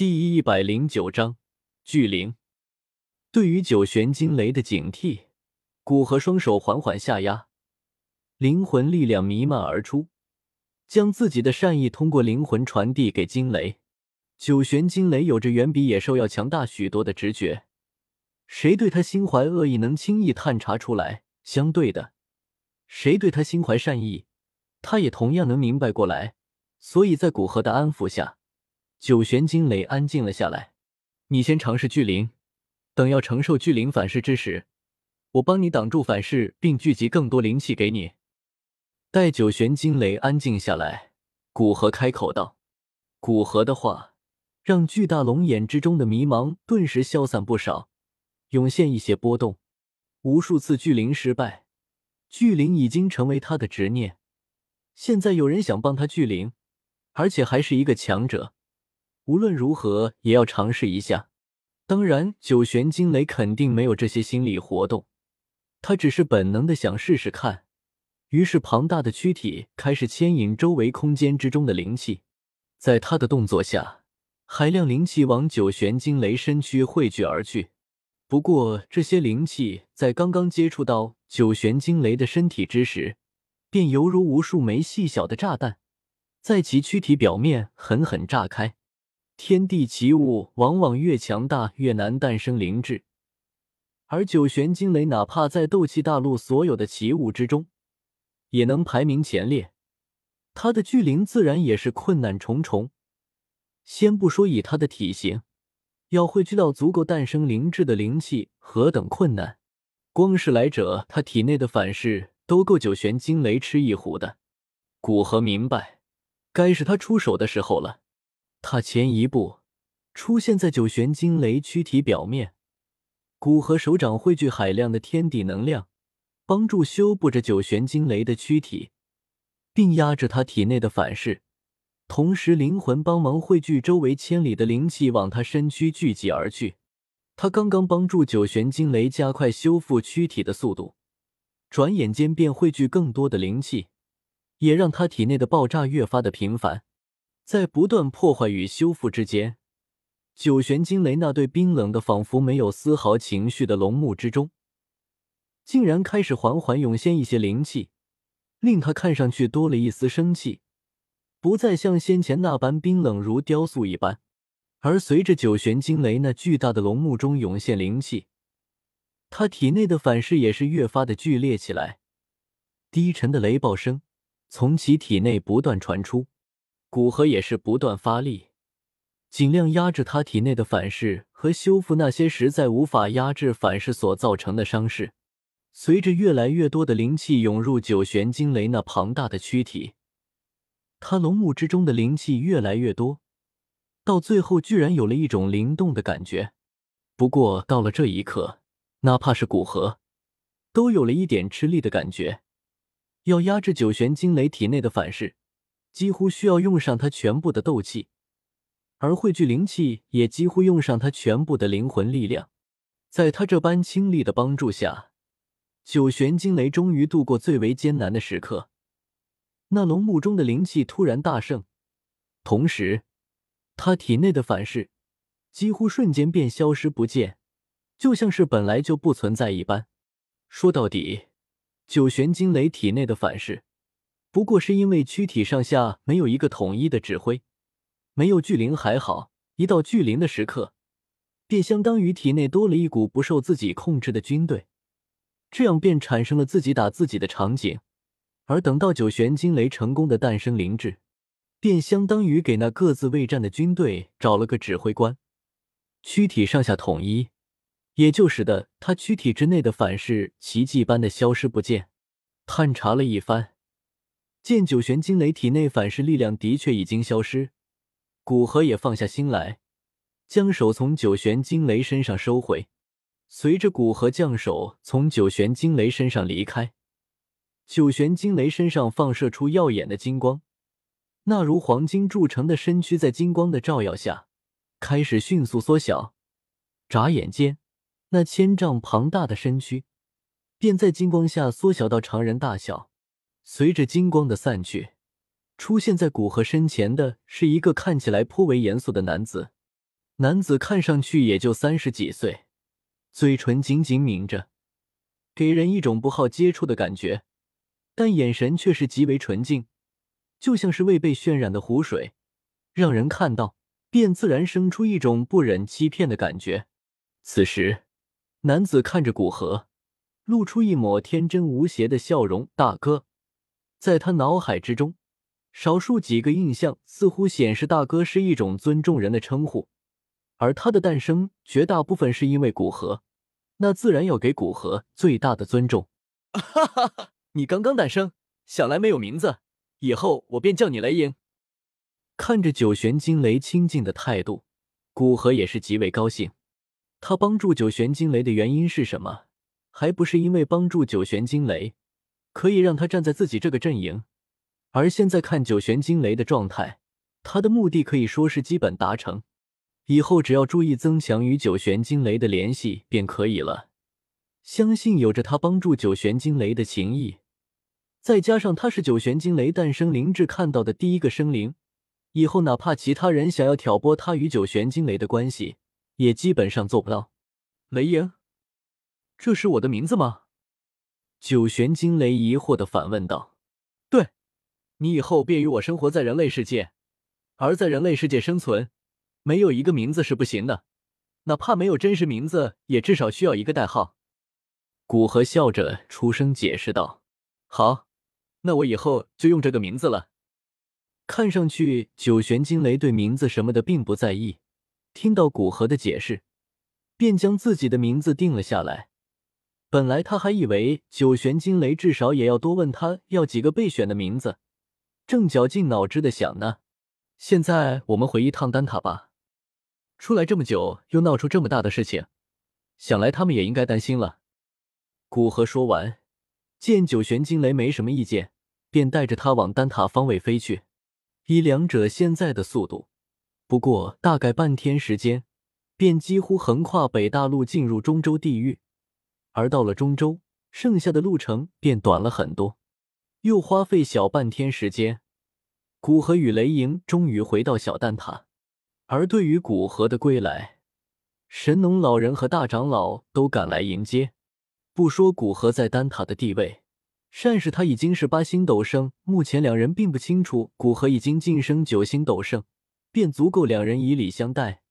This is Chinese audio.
第一百零九章巨灵。对于九玄惊雷的警惕，古河双手缓缓下压，灵魂力量弥漫而出，将自己的善意通过灵魂传递给惊雷。九玄惊雷有着远比野兽要强大许多的直觉，谁对他心怀恶意，能轻易探查出来；相对的，谁对他心怀善意，他也同样能明白过来。所以在古河的安抚下。九玄惊雷安静了下来。你先尝试巨灵，等要承受巨灵反噬之时，我帮你挡住反噬，并聚集更多灵气给你。待九玄惊雷安静下来，古河开口道：“古河的话，让巨大龙眼之中的迷茫顿时消散不少，涌现一些波动。无数次巨灵失败，巨灵已经成为他的执念。现在有人想帮他巨灵，而且还是一个强者。”无论如何也要尝试一下。当然，九玄惊雷肯定没有这些心理活动，他只是本能的想试试看。于是，庞大的躯体开始牵引周围空间之中的灵气，在他的动作下，海量灵气往九玄惊雷身躯汇聚而去。不过，这些灵气在刚刚接触到九玄惊雷的身体之时，便犹如无数枚细小的炸弹，在其躯体表面狠狠炸开。天地奇物往往越强大越难诞生灵智，而九玄惊雷哪怕在斗气大陆所有的奇物之中，也能排名前列。他的巨灵自然也是困难重重。先不说以他的体型，要汇聚到足够诞生灵智的灵气何等困难，光是来者他体内的反噬都够九玄惊雷吃一壶的。古河明白，该是他出手的时候了。他前一步出现在九玄惊雷躯体表面，古河手掌汇聚海量的天地能量，帮助修补着九玄惊雷的躯体，并压制他体内的反噬。同时，灵魂帮忙汇聚周围千里的灵气往他身躯聚集而去。他刚刚帮助九玄惊雷加快修复躯体的速度，转眼间便汇聚更多的灵气，也让他体内的爆炸越发的频繁。在不断破坏与修复之间，九玄惊雷那对冰冷的、仿佛没有丝毫情绪的龙目之中，竟然开始缓缓涌现一些灵气，令他看上去多了一丝生气，不再像先前那般冰冷如雕塑一般。而随着九玄惊雷那巨大的龙目中涌现灵气，他体内的反噬也是越发的剧烈起来，低沉的雷暴声从其体内不断传出。古河也是不断发力，尽量压制他体内的反噬和修复那些实在无法压制反噬所造成的伤势。随着越来越多的灵气涌入九玄惊雷那庞大的躯体，他龙目之中的灵气越来越多，到最后居然有了一种灵动的感觉。不过到了这一刻，哪怕是古河，都有了一点吃力的感觉。要压制九玄惊雷体内的反噬。几乎需要用上他全部的斗气，而汇聚灵气也几乎用上他全部的灵魂力量。在他这般倾力的帮助下，九玄惊雷终于度过最为艰难的时刻。那龙目中的灵气突然大盛，同时，他体内的反噬几乎瞬间便消失不见，就像是本来就不存在一般。说到底，九玄惊雷体内的反噬。不过是因为躯体上下没有一个统一的指挥，没有巨灵还好，一到巨灵的时刻，便相当于体内多了一股不受自己控制的军队，这样便产生了自己打自己的场景。而等到九玄惊雷成功的诞生灵智，便相当于给那各自未战的军队找了个指挥官，躯体上下统一，也就使得他躯体之内的反噬奇迹般的消失不见。探查了一番。见九玄惊雷体内反噬力量的确已经消失，古河也放下心来，将手从九玄惊雷身上收回。随着古河将手从九玄惊雷身上离开，九玄惊雷身上放射出耀眼的金光，那如黄金铸成的身躯在金光的照耀下开始迅速缩小。眨眼间，那千丈庞大的身躯便在金光下缩小到常人大小。随着金光的散去，出现在古河身前的是一个看起来颇为严肃的男子。男子看上去也就三十几岁，嘴唇紧紧抿着，给人一种不好接触的感觉，但眼神却是极为纯净，就像是未被渲染的湖水，让人看到便自然生出一种不忍欺骗的感觉。此时，男子看着古河，露出一抹天真无邪的笑容。大哥，在他脑海之中。少数几个印象似乎显示大哥是一种尊重人的称呼，而他的诞生绝大部分是因为古河，那自然要给古河最大的尊重。哈哈哈！你刚刚诞生，想来没有名字，以后我便叫你雷影。看着九玄惊雷亲近的态度，古河也是极为高兴。他帮助九玄惊雷的原因是什么？还不是因为帮助九玄惊雷可以让他站在自己这个阵营。而现在看九玄惊雷的状态，他的目的可以说是基本达成。以后只要注意增强与九玄惊雷的联系便可以了。相信有着他帮助九玄惊雷的情谊，再加上他是九玄惊雷诞生灵智看到的第一个生灵，以后哪怕其他人想要挑拨他与九玄惊雷的关系，也基本上做不到。雷影，这是我的名字吗？九玄惊雷疑惑的反问道。对你以后便与我生活在人类世界，而在人类世界生存，没有一个名字是不行的，哪怕没有真实名字，也至少需要一个代号。古河笑着出声解释道：“好，那我以后就用这个名字了。”看上去九玄惊雷对名字什么的并不在意，听到古河的解释，便将自己的名字定了下来。本来他还以为九玄惊雷至少也要多问他要几个备选的名字。正绞尽脑汁的想呢，现在我们回一趟丹塔吧。出来这么久，又闹出这么大的事情，想来他们也应该担心了。古河说完，见九玄惊雷没什么意见，便带着他往丹塔方位飞去。以两者现在的速度，不过大概半天时间，便几乎横跨北大陆进入中州地狱。而到了中州，剩下的路程便短了很多。又花费小半天时间，古河与雷莹终于回到小蛋塔。而对于古河的归来，神农老人和大长老都赶来迎接。不说古河在丹塔的地位，善是他已经是八星斗圣，目前两人并不清楚古河已经晋升九星斗圣，便足够两人以礼相待。